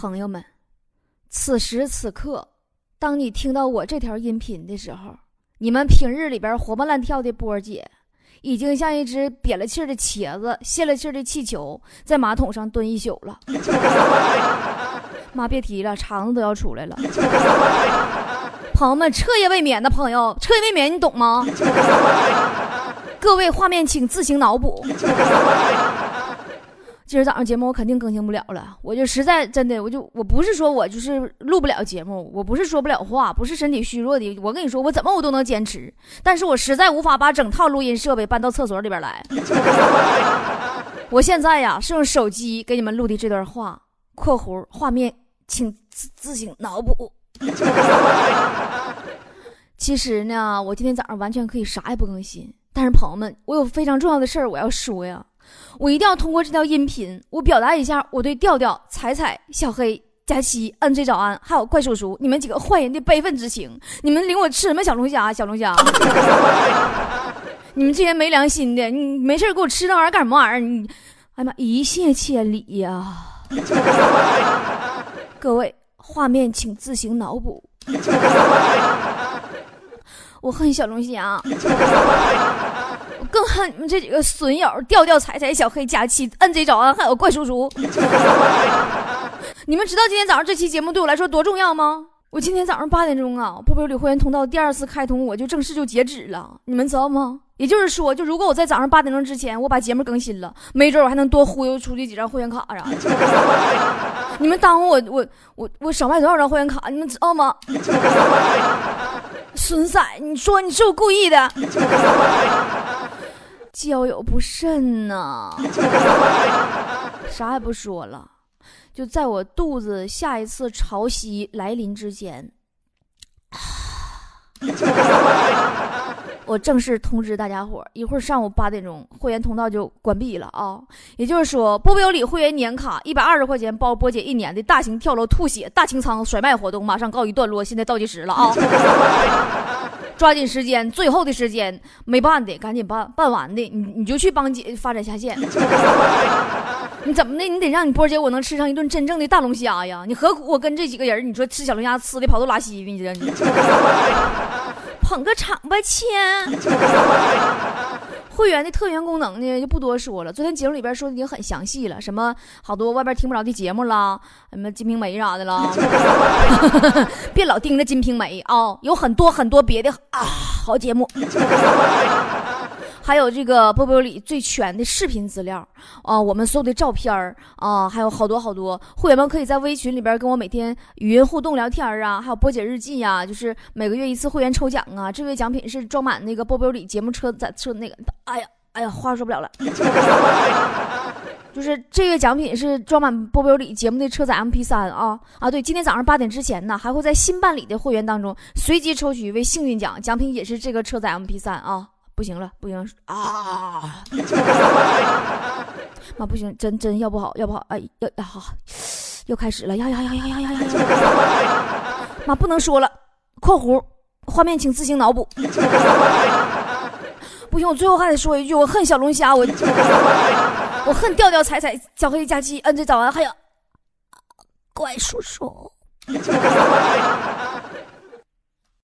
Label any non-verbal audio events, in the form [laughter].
朋友们，此时此刻，当你听到我这条音频的时候，你们平日里边活蹦乱跳的波儿姐，已经像一只瘪了气儿的茄子、泄了气儿的气球，在马桶上蹲一宿了。[laughs] 妈，别提了，肠子都要出来了。朋友们，彻夜未眠的朋友，彻夜未眠，你懂吗？[laughs] 各位，画面请自行脑补。今儿早上节目我肯定更新不了了，我就实在真的，我就我不是说我就是录不了节目，我不是说不了话，不是身体虚弱的。我跟你说，我怎么我都能坚持，但是我实在无法把整套录音设备搬到厕所里边来。[laughs] 我现在呀是用手机给你们录的这段话（括弧画面请自自行脑补）。其实呢，我今天早上完全可以啥也不更新，但是朋友们，我有非常重要的事儿我要说呀。我一定要通过这条音频，我表达一下我对调调、彩彩、小黑、佳琪、N J 早安，还有怪叔叔你们几个坏人的悲愤之情。你们领我吃什么小龙虾？小龙虾！[laughs] 你们这些没良心的，你没事给我吃那玩意儿干什么玩意儿？你，哎妈，一泻千里呀！[laughs] 各位，画面请自行脑补。[laughs] 我恨小龙虾。更恨你们这几个损友，调调、彩彩、小黑、佳期、NJ 早安，还有怪叔叔。[laughs] 你们知道今天早上这期节目对我来说多重要吗？我今天早上八点钟啊，波波有理会员通道第二次开通，我就正式就截止了。你们知道吗？也就是说，就如果我在早上八点钟之前我把节目更新了，没准我还能多忽悠出去几张会员卡啥的。[laughs] 你们耽误我，我我我少卖多少张会员卡？你们知道吗？[laughs] 损色，你说你是我故意的？交友不慎呐，[laughs] 啥也不说了，就在我肚子下一次潮汐来临之前，[sighs] 我正式通知大家伙一会儿上午八点钟会员通道就关闭了啊！也就是说，波波有理会员年卡一百二十块钱包波姐一年的大型跳楼吐血大清仓甩卖活动马上告一段落，现在倒计时了啊！抓紧时间，最后的时间没办的赶紧办，办完的你你就去帮姐发展下线。[laughs] 你怎么的？你得让你波姐我能吃上一顿真正的大龙虾呀！你何苦我跟这几个人，你说吃小龙虾吃的跑肚拉稀的，你这你 [laughs] 捧个场吧，亲。会员的特权功能呢，就不多说了。昨天节目里边说的已经很详细了，什么好多外边听不着的节目啦，什么《金瓶梅》啥的啦，[laughs] 别老盯着《金瓶梅》啊，有很多很多别的啊好节目。还有这个波波里最全的视频资料啊，我们所有的照片儿啊，还有好多好多会员们可以在微群里边跟我每天语音互动聊天啊，还有波姐日记呀，就是每个月一次会员抽奖啊，这月奖品是装满那个波波里节目车载车那个，哎呀哎呀，话说不了了，[laughs] 就是这月奖品是装满波波里节目的车载 MP 三啊啊，对，今天早上八点之前呢，还会在新办理的会员当中随机抽取一位幸运奖，奖品也是这个车载 MP 三啊。不行了，不行啊！[laughs] 妈，不行，真真要不好，要不好，哎，要要好，又开始了，呀呀呀呀呀呀呀！妈，不能说了，括弧，画面请自行脑补。不行，我最后还得说一句，我恨小龙虾，我我恨调调彩彩小黑佳期，嗯，这早安，还有怪叔叔。